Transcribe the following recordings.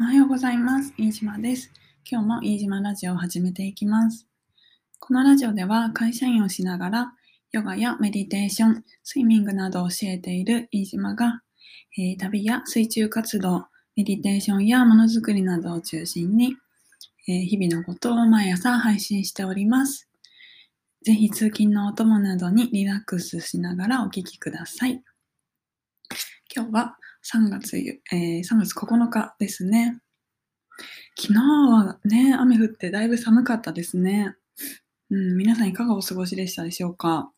おはようございます。飯島です。今日も飯島ラジオを始めていきます。このラジオでは会社員をしながらヨガやメディテーション、スイミングなどを教えている飯島が、えー旅や水中活動、メディテーションやものづくりなどを中心に、えー日々のことを毎朝配信しております。ぜひ通勤のお供などにリラックスしながらお聞きください。今日は3月,、えー3月9日ですね。昨日はね、雨降ってだいぶ寒かったですね。うん、皆さんいかがお過ごしでしたでしょうか？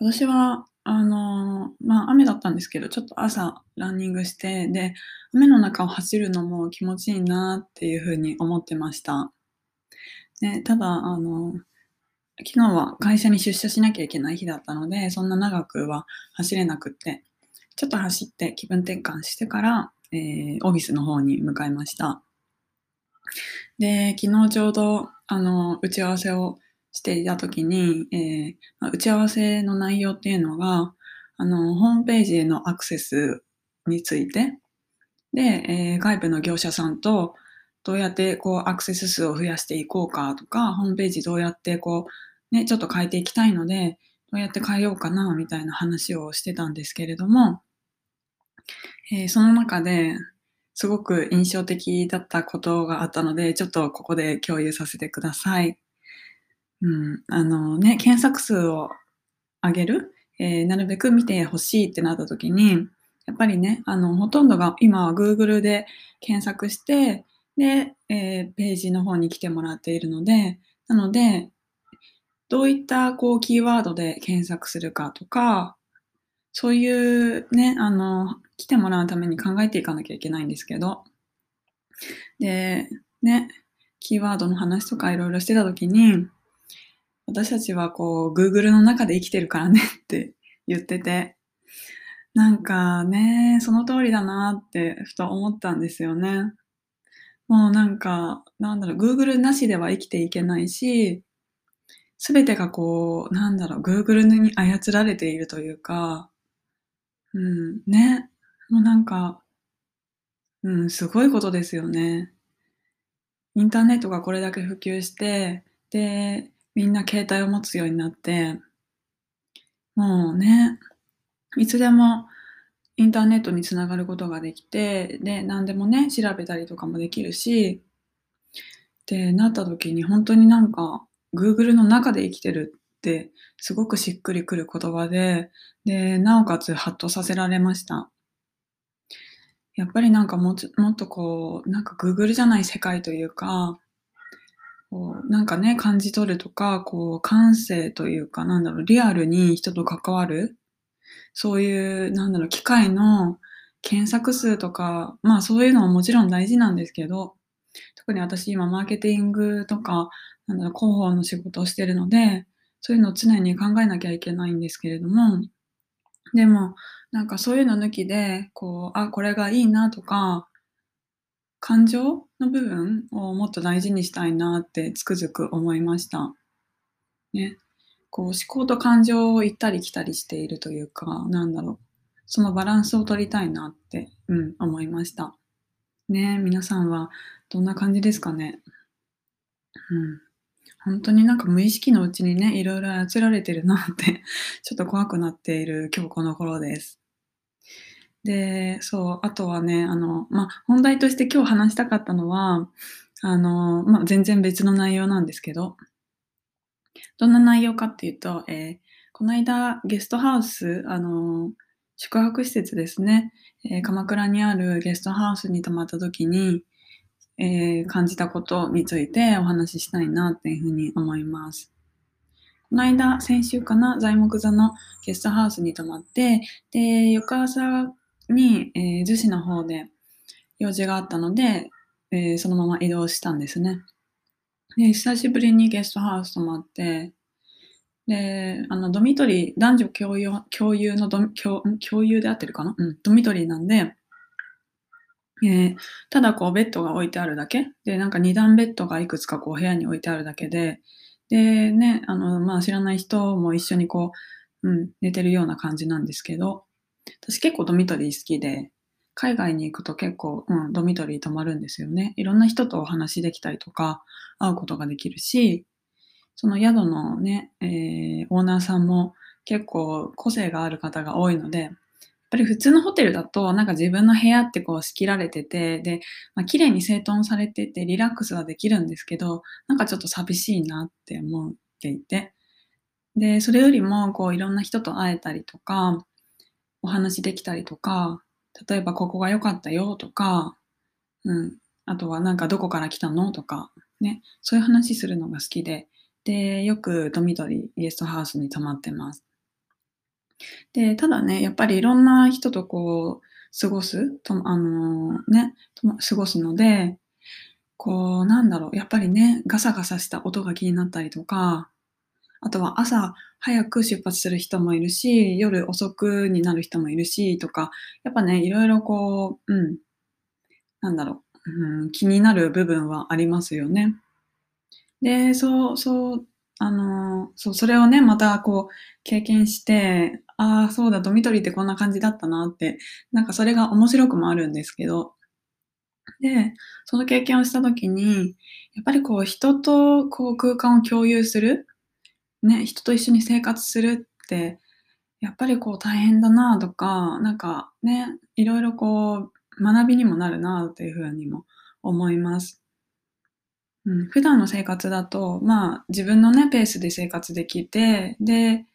私は、あのーまあ雨だったんですけど、ちょっと朝ランニングして、で、雨の中を走るのも気持ちいいなっていうふうに思ってました。ね、ただ、あの昨日は会社に出社しなきゃいけない日だったので、そんな長くは走れなくって、ちょっと走って気分転換してから、えーオフィスの方に向かいました。で、昨日ちょうど、あの、打ち合わせをしていた時に、えーま打ち合わせの内容っていうのが、あの、ホームページへのアクセスについて、で、えー外部の業者さんとどうやってこうアクセス数を増やしていこうかとか、ホームページどうやってこう、ね、ちょっと変えていきたいので、どうやって変えようかなみたいな話をしてたんですけれども、えーその中ですごく印象的だったことがあったので、ちょっとここで共有させてください。うん、あのね、検索数を上げる、えーなるべく見てほしいってなった時に、やっぱりね、あの、ほとんどが今は Google で検索して、で、えーページの方に来てもらっているので、なので、どういったこうキーワードで検索するかとか、そういうね、あの、来てもらうために考えていかなきゃいけないんですけど、で、ね、キーワードの話とかいろいろしてたときに、私たちはこう、Google の中で生きてるからねって言ってて、なんかね、その通りだなってふと思ったんですよね。もうなんか、なんだろう、Google なしでは生きていけないし、すべてがこう、なんだろう、Google に操られているというか、うん、ね、もうなんか、うん、すごいことですよね。インターネットがこれだけ普及して、で、みんな携帯を持つようになって、もうね、いつでもインターネットにつながることができて、で、何でもね、調べたりとかもできるし、ってなった時に本当になんか Google の中で生きてるってすごくしっくりくる言葉で、で、なおかつハッとさせられました。やっぱりなんかももっとこう、なんか Google じゃない世界というか、こうなんかね、感じ取るとか、こう、感性というか、なんだろう、リアルに人と関わる、そういう、なんだろう、機械の検索数とか、まあそういうのももちろん大事なんですけど、特に私今マーケティングとか、なんだろう、広報の仕事をしてるので、そういうのを常に考えなきゃいけないんですけれども、でも、なんかそういうの抜きで、こう、あ、これがいいなとか、感情の部分をもっと大事にしたいなってつくづく思いました。ね。こう思考と感情を行ったり来たりしているというか、なんだろう。そのバランスを取りたいなって、うん、思いました。ね皆さんはどんな感じですかね？うん。本当になんか無意識のうちにね、いろいろ操られてるなって、ちょっと怖くなっている今日この頃です。で、そう、あとはね、あの、まあ、本題として今日話したかったのは、あの、まあ、全然別の内容なんですけど、どんな内容かっていうと、えーこの間ゲストハウス、あの、宿泊施設ですね、えー鎌倉にあるゲストハウスに泊まった時に、えー感じたことについてお話ししたいなっていうふうに思います。この間、先週かな、材木座のゲストハウスに泊まって、で、翌朝に、えー逗子の方で用事があったので、えーそのまま移動したんですね。で、久しぶりにゲストハウス泊まって、で、あの、ドミトリー、男女共有共有のド共共有で合ってるかな？うん、ドミトリーなんで、えーただこうベッドが置いてあるだけ。で、なんか二段ベッドがいくつかこう部屋に置いてあるだけで、でね、あの、まあ知らない人も一緒にこう、うん、寝てるような感じなんですけど、私結構ドミトリー好きで、海外に行くと結構、うん、ドミトリー泊まるんですよね。いろんな人とお話できたりとか、会うことができるし、その宿のね、えー、オーナーさんも結構個性がある方が多いので、ぱり普通のホテルだと、なんか自分の部屋ってこう仕切られてて、で、まあ、綺麗に整頓されててリラックスはできるんですけど、なんかちょっと寂しいなって思っていて、で、それよりもこういろんな人と会えたりとか、お話できたりとか、例えばここが良かったよとか、うん、あとはなんかどこから来たのとか、ね、そういう話するのが好きで、で、よくドミトリー、ゲストハウスに泊まってます。で、ただね、やっぱりいろんな人とこう、過ごす、とあのー、ね、過ごすので、こう、なんだろう、やっぱりね、ガサガサした音が気になったりとか、あとは朝早く出発する人もいるし、夜遅くになる人もいるし、とか、やっぱね、いろいろこう、うん、なんだろう、うん、気になる部分はありますよね。で、そう、そう、あの、そう、それをね、またこう、経験して、ああ、そうだ、ドミトリーってこんな感じだったなって、なんかそれが面白くもあるんですけど、で、その経験をした時に、やっぱりこう、人とこう空間を共有する、ね、人と一緒に生活するって、やっぱりこう大変だなとか、なんかね、いろいろこう、学びにもなるなというふうにも思います。うん、普段の生活だと、まあ、自分のね、ペースで生活できて、で、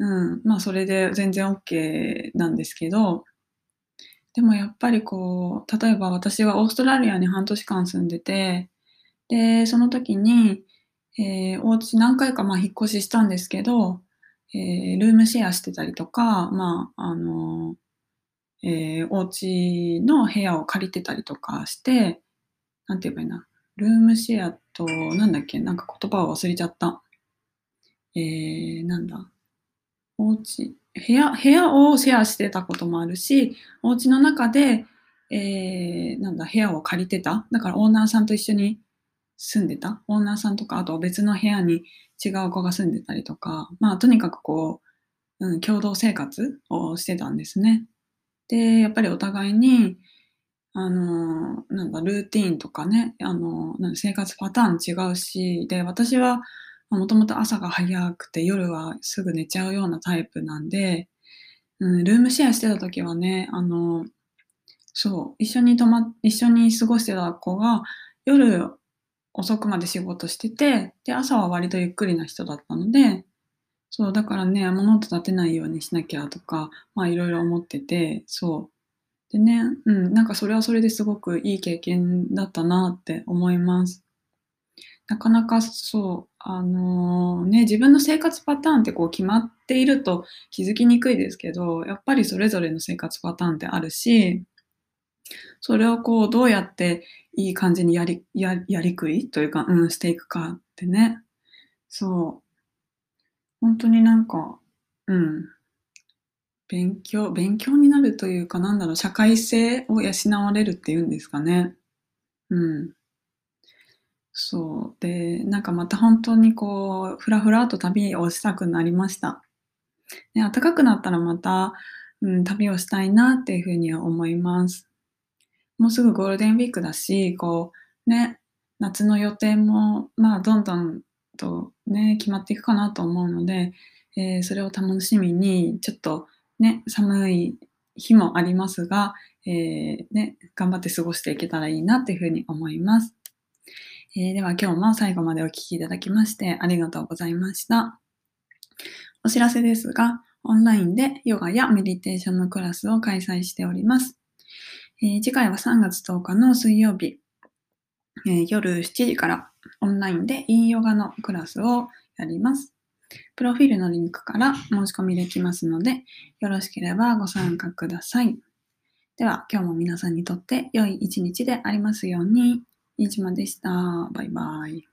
うん、まあ、それで全然 OK なんですけど、でもやっぱりこう、例えば私はオーストラリアに半年間住んでて、で、その時に、えー、お家何回かまあ引っ越ししたんですけど、えー、ルームシェアしてたりとか、まあ、あの、えー、お家の部屋を借りてたりとかして、なんて言えばいいな。ルームシェアと、なんだっけ、なんか言葉を忘れちゃった。えー、なんだ。お家、部屋、部屋をシェアしてたこともあるし、お家の中で、えー、なんだ、部屋を借りてた。だからオーナーさんと一緒に住んでた。オーナーさんとか、あと別の部屋に違う子が住んでたりとか、まあとにかくこう、うん、共同生活をしてたんですね。で、やっぱりお互いに、あの、なんかルーティンとかね、あの、生活パターン違うし、で、私はもともと朝が早くて夜はすぐ寝ちゃうようなタイプなんで、うん、ルームシェアしてた時はね、あの、そう、一緒に泊ま、一緒に過ごしてた子が夜遅くまで仕事してて、で、朝は割とゆっくりな人だったので、そう、だからね、物音立てないようにしなきゃとか、まあいろいろ思ってて、そう。でね、うん、なんかそれはそれですごくいい経験だったなって思います。なかなかそう、あのー、ね、自分の生活パターンってこう決まっていると気づきにくいですけど、やっぱりそれぞれの生活パターンってあるし、それをこうどうやっていい感じにやり、ややりくりというか、うん、していくかってね。そう。本当になんか、うん、勉強勉強になるというか、なんだろう、社会性を養われるっていうんですかね。うん。そう。で、なんかまた本当にこう、ふらふらと旅をしたくなりました。で、暖かくなったらまた、うん、旅をしたいなっていうふうには思います。もうすぐゴールデンウィークだし、こう、ね、夏の予定も、まあ、どんどんとね、決まっていくかなと思うので、えー、それを楽しみに、ちょっとね、寒い日もありますが、えー、ね、頑張って過ごしていけたらいいなというふうに思います。えー、では今日も最後までお聴きいただきましてありがとうございました。お知らせですが、オンラインでヨガやメディテーションのクラスを開催しております。えー、次回は3月10日の水曜日、えー、夜7時からオンラインでインヨガのクラスをやります。プロフィールのリンクから申し込みできますので、よろしければご参加ください。では、今日も皆さんにとって良い一日でありますように。飯島でした。バイバイ。